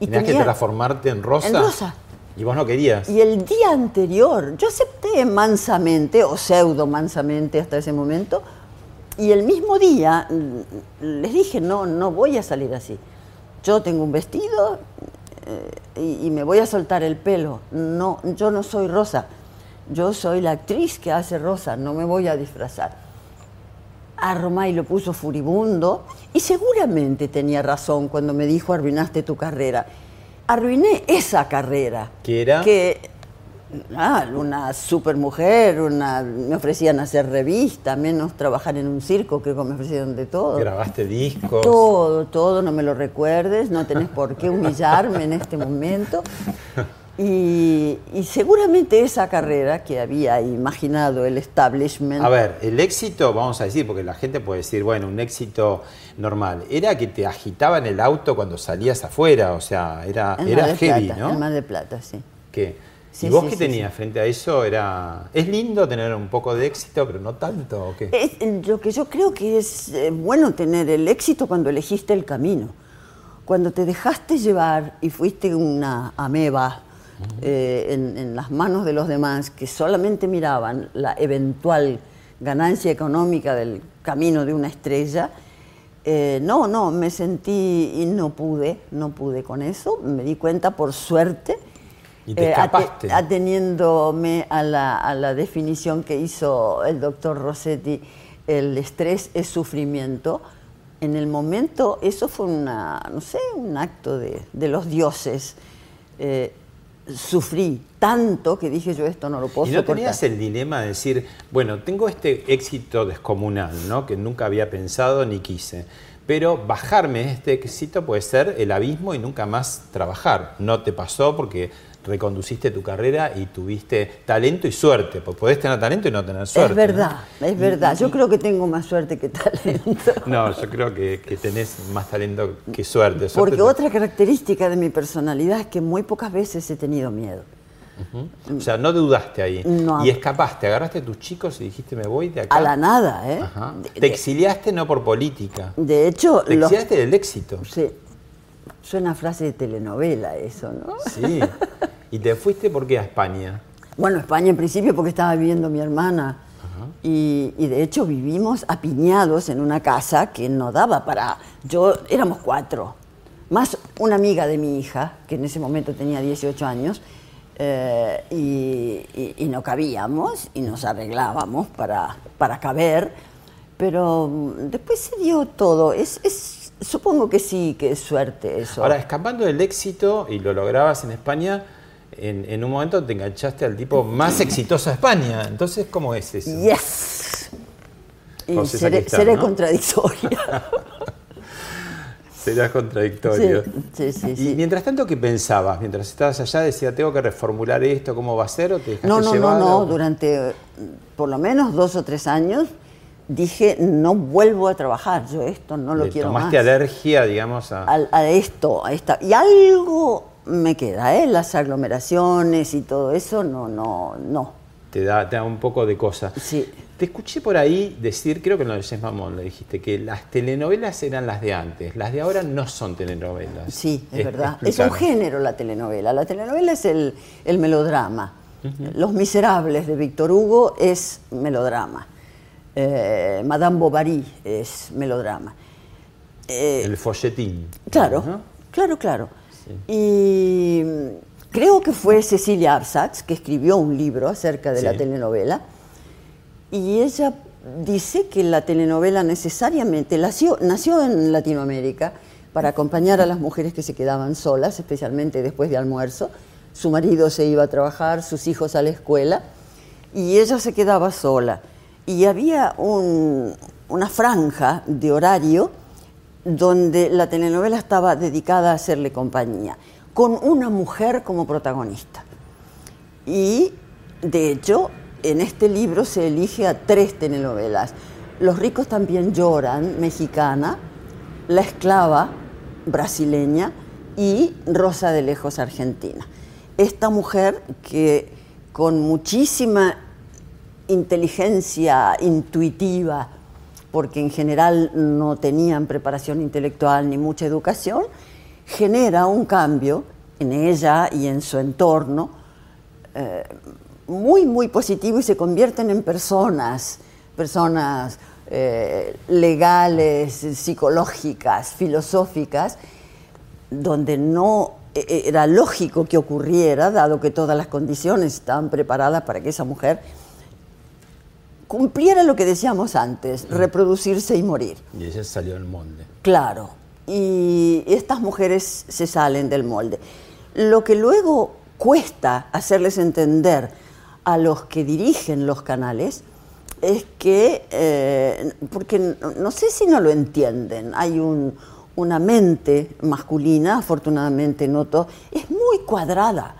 Y Tenías que transformarte en rosa. En rosa. Y vos no querías. Y el día anterior, yo acepté mansamente, o pseudo mansamente hasta ese momento, y el mismo día mm, les dije, no, no voy a salir así. Yo tengo un vestido eh, y, y me voy a soltar el pelo. No, yo no soy Rosa. Yo soy la actriz que hace Rosa, no me voy a disfrazar. arma y lo puso furibundo. Y seguramente tenía razón cuando me dijo arruinaste tu carrera. Arruiné esa carrera. ¿Qué era? Que ah, una supermujer, una, me ofrecían hacer revista, menos trabajar en un circo, creo que me ofrecieron de todo. Grabaste discos. Todo, todo, no me lo recuerdes, no tenés por qué humillarme en este momento. Y, y seguramente esa carrera que había imaginado el establishment. A ver, el éxito, vamos a decir, porque la gente puede decir, bueno, un éxito normal, era que te agitaba en el auto cuando salías afuera, o sea, era, en era heavy, Plata, ¿no? En Mar del Plata, sí. ¿Qué? Sí, ¿Y vos sí, qué sí, tenías frente a eso? Era ¿Es lindo tener un poco de éxito, pero no tanto? ¿o qué? Es, eh, lo que yo creo que es eh, bueno tener el éxito cuando elegiste el camino. Cuando te dejaste llevar y fuiste una ameba eh, en, en las manos de los demás que solamente miraban la eventual ganancia económica del camino de una estrella, eh, no, no, me sentí y no pude, no pude con eso. Me di cuenta, por suerte, Y te eh, escapaste. ateniéndome a la, a la definición que hizo el doctor Rossetti, el estrés es sufrimiento. En el momento, eso fue una, no sé, un acto de, de los dioses. Eh, sufrí tanto que dije yo esto no lo puedo ¿Y no soportar. tenías el dilema de decir, bueno, tengo este éxito descomunal, ¿no? Que nunca había pensado ni quise. Pero bajarme de este éxito puede ser el abismo y nunca más trabajar. No te pasó porque reconduciste tu carrera y tuviste talento y suerte. Porque podés tener talento y no tener suerte. es ¿no? verdad, es verdad. Yo creo que tengo más suerte que talento. No, yo creo que, que tenés más talento que suerte. Suerte Porque te- otra característica de mi personalidad es que muy pocas veces he tenido miedo. Ujú. O sea, no dudaste ahí. No. Y escapaste, agarraste a tus chicos y dijiste, me voy de acá. A la nada, ¿eh? Ajá. Te exiliaste no por política. De hecho, Te los- exiliaste del éxito. Sí. Suena frase de telenovela eso, ¿no? Sí. ¿Y te fuiste por qué a España? Bueno, España en principio porque estaba viviendo mi hermana. Y, y de hecho vivimos apiñados en una casa que no daba para... Yo éramos cuatro, más una amiga de mi hija, que en ese momento tenía 18 años, eh, y, y- y no cabíamos y nos arreglábamos para, para caber, pero mm, después se dio todo. Es, es- supongo que sí, que es suerte eso. Ahora, escapando del éxito y lo lograbas en España, en, en un momento te enganchaste al tipo más exitoso de España. Entonces, ¿cómo es eso? Yes. Y José seré, Sacristán, seré ¿no? contradictoria. Serás contradictorio. Sí, sí, sí, Y mientras tanto, ¿qué pensabas? Mientras estabas allá, decía, tengo que reformular esto, ¿cómo va a ser? ¿O te dejaste No, no, no, llevar? no. ¿O- Durante por lo menos dos o tres años dije, no vuelvo a trabajar. Yo esto no lo le quiero más. tomaste alergia, digamos, a... Al- a esto, a esta. Y algo me queda, ¿eh? Las aglomeraciones y todo eso, no, no, no. Te da, te da un poco de cosa. Sí. Te escuché por ahí decir, creo que no Jess Mamón le dijiste, que las telenovelas eran las de antes, las de ahora no son telenovelas. Sí, es Es- verdad. Es un género la telenovela. La telenovela es el, el melodrama. Los Miserables de Víctor Hugo es melodrama. Eh, Madame Bovary es melodrama. Eh, El folletín. Claro, ¿no? claro, claro. Y creo que fue Cecilia Arsax que escribió un libro acerca de la telenovela. Y ella dice que la telenovela necesariamente nació, nació en Latinoamérica para acompañar a las mujeres que se quedaban solas, especialmente después de almuerzo. Su marido se iba a trabajar, sus hijos a la escuela, y ella se quedaba sola. Y había un- una franja de horario donde la telenovela estaba dedicada a hacerle compañía, con una mujer como protagonista. Y, de hecho, en este libro se elige a tres telenovelas. Los ricos también lloran, mexicana, La esclava, brasileña, y Rosa de Lejos, argentina. Esta mujer que con muchísima inteligencia intuitiva, porque en general no tenían preparación intelectual ni mucha educación, genera un cambio en ella y en su entorno eh, muy, muy positivo y se convierten en personas, personas eh, legales, psicológicas, filosóficas, donde no eh, era lógico que ocurriera, dado que todas las condiciones estaban preparadas para que esa mujer cumpliera lo que decíamos antes, reproducirse y morir. Y ella salió del molde. Claro, y estas mujeres se salen del molde. Lo que luego cuesta hacerles entender a los que dirigen los canales es que, eh, porque no, no sé si no lo entienden, hay un, una mente masculina, afortunadamente noto, es muy cuadrada.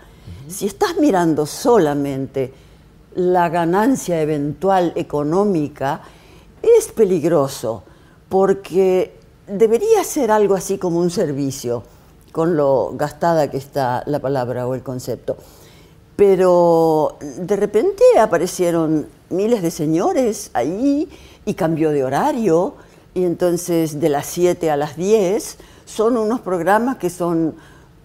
Si estás mirando solamente la ganancia eventual económica, es peligroso, porque debería ser algo así como un servicio, con lo gastada que está la palabra o el concepto. Pero de repente aparecieron miles de señores ahí y cambió de horario y entonces de las 7 a las 10 son unos programas que son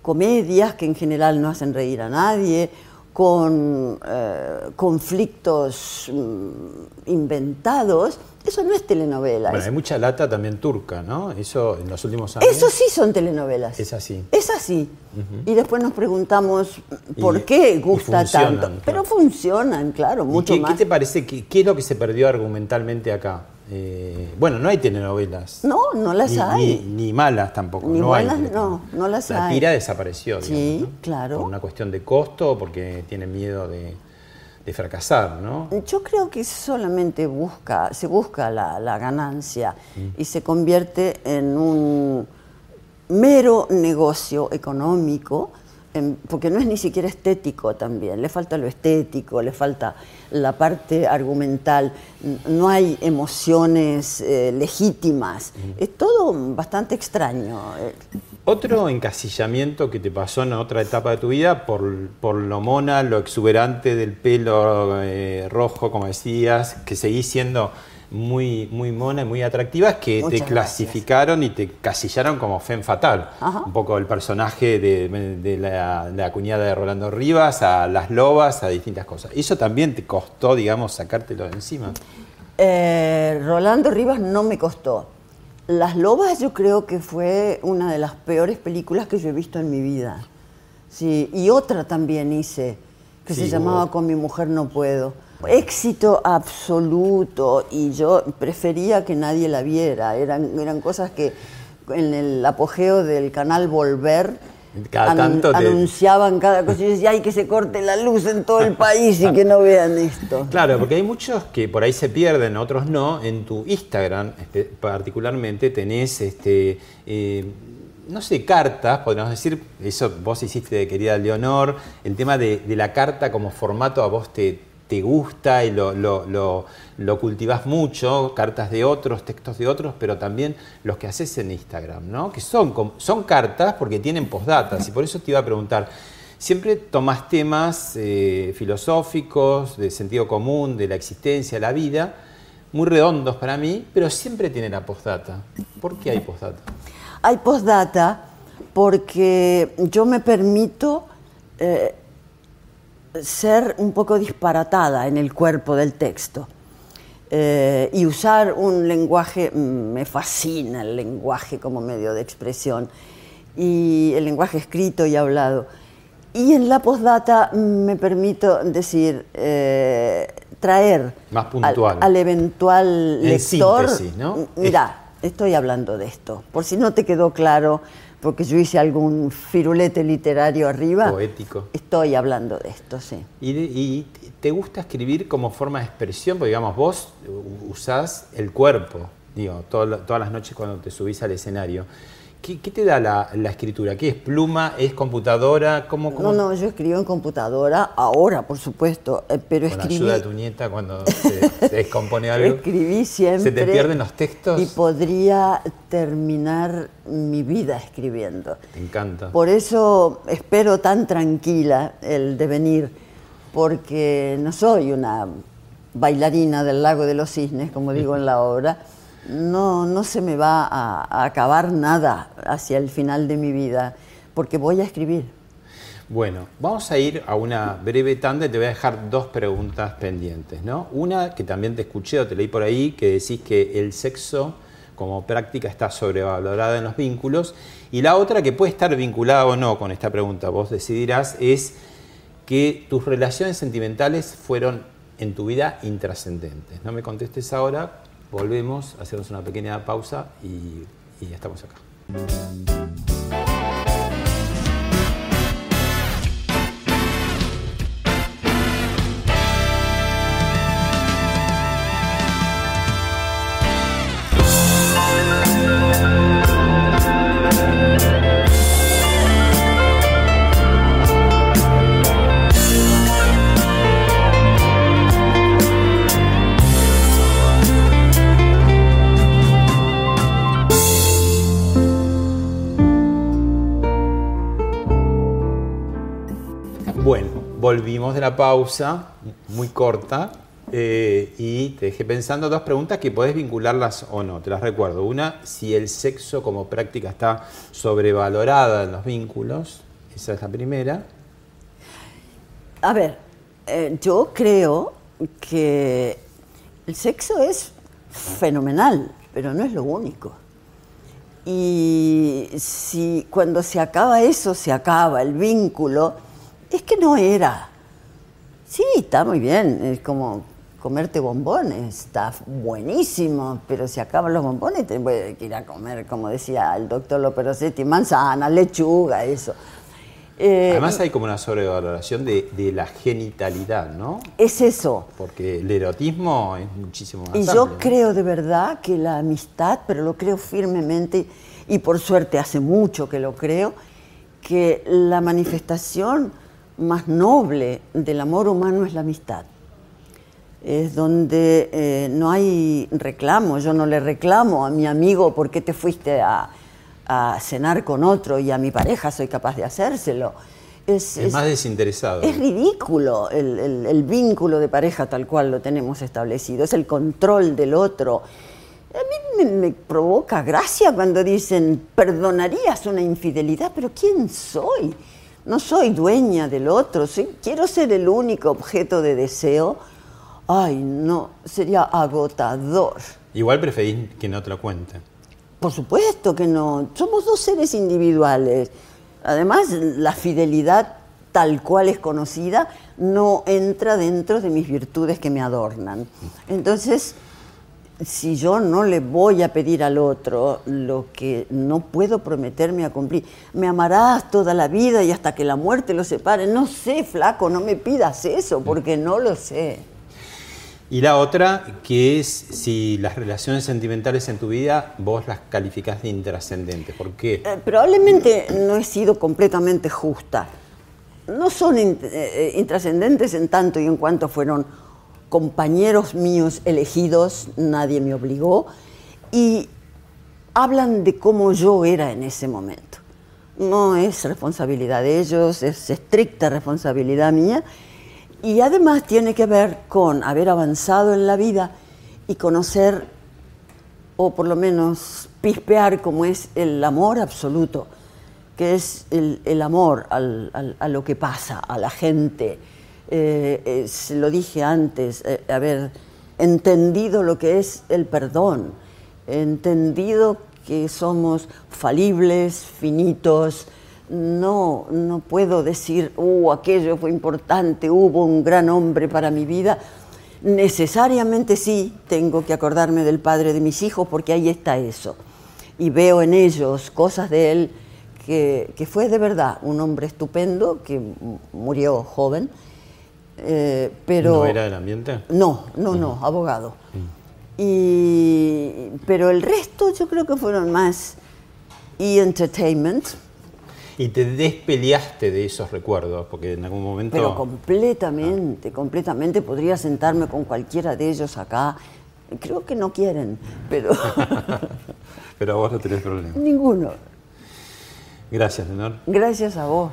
comedias que en general no hacen reír a nadie, con eh, conflictos mm, inventados. Eso no es telenovela. Bueno, hay mucha lata también turca, ¿no? Eso en los últimos años. Eso sí son telenovelas. Es así. Es así. Y después nos preguntamos por Y- qué gusta tanto. claro. Pero funcionan, claro, ¿Y mucho qué, más. qué te parece? ¿Qué, qué es lo que se perdió argumentalmente acá? Eh, bueno, no hay telenovelas. No, no las ni, hay. Ni, ni malas tampoco. Ni no buenas, hay. no, no las La hay. tira desapareció, Sí, digamos, ¿no? claro. Por una cuestión de costo o porque tiene miedo de, de fracasar, ¿no? Yo creo que solamente busca, se busca la, la ganancia Mm. y se convierte en un mero negocio económico, porque no es ni siquiera estético también, le falta lo estético, le falta la parte argumental, no hay emociones eh, legítimas, Mm. es todo bastante extraño. eh. Otro encasillamiento que te pasó en otra etapa de tu vida por, por lo mona, lo exuberante del pelo eh, rojo, como decías, que seguís siendo muy, muy mona y muy atractiva, es que Muchas te clasificaron y te casillaron como Femme Fatal. Ajá. Un poco el personaje de, de la, de la cuñada de Rolando Rivas, a las lobas, a distintas cosas. Eso también te costó, digamos, sacártelo de encima. Eh, Rolando Rivas no me costó. Las Lobas yo creo que fue una de las peores películas que yo he visto en mi vida. Sí, y otra también hice, que se llamaba Con mi mujer no puedo. Éxito absoluto y yo prefería que nadie la viera. Eran, eran cosas que en el apogeo del canal Volver Cada tanto te- anunciaban cada cosa y decía, ay, que se corte la luz en todo el país y que no vean esto. Claro, porque hay muchos que por ahí se pierden, otros no. En tu Instagram, particularmente, tenés, este, eh, no sé, cartas, podríamos decir, eso vos hiciste de querida Leonor, el tema de, de la carta como formato a vos te, te gusta y lo, lo, lo, cultivás mucho, cartas de otros, textos de otros, pero también los que haces en Instagram, ¿no? Que son, son cartas porque tienen postdatas, y por eso te iba a preguntar, Siempre tomas temas eh, filosóficos, de sentido común, de la existencia, la vida, muy redondos para mí, pero siempre tiene la postdata. ¿Por qué hay postdata? Hay postdata porque yo me permito eh, ser un poco disparatada en el cuerpo del texto eh, y usar un lenguaje, mm, me fascina el lenguaje como medio de expresión, y el lenguaje escrito y hablado. Y en la postdata mm, me permito decir, eh, traer Más puntual. al, al eventual En lector, síntesis, ¿no? m- Mira, estoy hablando de esto. Por si no te quedó claro, porque yo hice algún firulete literario arriba, Poético. estoy hablando de esto, sí. ¿Y, te gusta escribir como forma de expresión? Porque digamos, vos usás el cuerpo, digo, todo todas las noches cuando te subís al escenario. ¿Qué, qué te da la, la escritura? ¿Qué es pluma? ¿Es computadora? ¿Cómo, cómo- No, no, yo escribo en computadora, ahora por supuesto, eh, pero Con escribí, ayuda de tu nieta cuando se, se descompone algo. escribí siempre. ¿Se te pierden los textos? Y podría terminar mi vida escribiendo. Te encanta. Por eso espero tan tranquila el devenir, porque no soy una bailarina del lago de los cisnes, como digo en la obra. No, no se me va a, acabar nada hacia el final de mi vida, porque voy a escribir. Bueno, vamos a ir a una breve tanda y te voy a dejar dos preguntas pendientes, ¿no? Una que también te escuché o te leí por ahí, que decís que el sexo como práctica está sobrevalorada en los vínculos, y la otra que puede estar vinculada o no con esta pregunta, vos decidirás, es que tus relaciones sentimentales fueron en tu vida intrascendentes. No me contestes ahora, volvemos, hacemos una pequeña pausa y, estamos acá. La pausa, muy corta, eh, y te dejé pensando dos preguntas que podés vincularlas o no, te las recuerdo. Una, si el sexo como práctica está sobrevalorada en los vínculos, esa es la primera. A ver, eh, yo creo que el sexo es fenomenal, pero no es lo único. Y si cuando se acaba eso, se acaba el vínculo, es que no era. Sí, está muy bien, es como comerte bombones, está buenísimo, pero si acaban los bombones te voy que ir a comer, como decía el doctor Loperosetti, manzana, lechuga, eso. Eh, Además hay como una sobrevaloración de, de la genitalidad, ¿no? es eso. Porque el erotismo es muchísimo más Y amplio, yo ¿no? creo de verdad que la amistad, pero lo creo firmemente, y por suerte hace mucho que lo creo, que la manifestación más noble del amor humano es la amistad. Es donde eh, no hay reclamo, yo no le reclamo a mi amigo por qué te fuiste a, a cenar con otro y a mi pareja soy capaz de hacérselo. Es, Es es- más desinteresado. es ridículo el, el- el vínculo de pareja tal cual lo tenemos establecido, es el control del otro. A mí me, me provoca gracia cuando dicen, perdonarías una infidelidad, pero ¿quién soy? No soy dueña del otro, soy- quiero ser el único objeto de deseo. Ay, no, sería agotador. Igual preferís que no te lo cuenten. Por supuesto que no. Somos dos seres individuales. Además, la fidelidad tal cual es conocida no entra dentro de mis virtudes que me adornan. Entonces, si yo no le voy a pedir al otro lo que no puedo prometerme a cumplir, me amarás toda la vida y hasta que la muerte lo separe. No sé, flaco, no me pidas eso porque no lo sé. Y la otra, que es si las relaciones sentimentales en tu vida vos las calificás de intrascendentes. ¿Por qué? Eh, probablemente no he sido completamente justa. No son in- eh, intrascendentes en tanto y en cuanto fueron compañeros míos elegidos, nadie me obligó, y hablan de cómo yo era en ese momento. No es responsabilidad de ellos, es estricta responsabilidad mía. Y además tiene que ver con haber avanzado en la vida y conocer o por lo menos pispear como es el amor absoluto, que es el, amor a lo que pasa, a la gente. Eh, es- lo dije antes, eh, haber entendido lo que es el perdón, entendido que somos falibles, finitos. No, no puedo decir, uh, aquello fue importante, hubo un gran hombre para mi vida. Necesariamente sí, tengo que acordarme del padre de mis hijos porque ahí está eso. Y veo en ellos cosas de él que, que fue de verdad un hombre estupendo, que mu- murió joven, eh, pero... ¿No era del ambiente? No, no, no, abogado. Y, pero el resto yo creo que fueron más y entertainment, Y te despeleaste de esos recuerdos, porque en algún momento... pero completamente, completamente podría sentarme con cualquiera de ellos acá. Creo que no quieren, pero Pero vos no tenés problema. ninguno. Gracias, Leonor. Gracias a vos.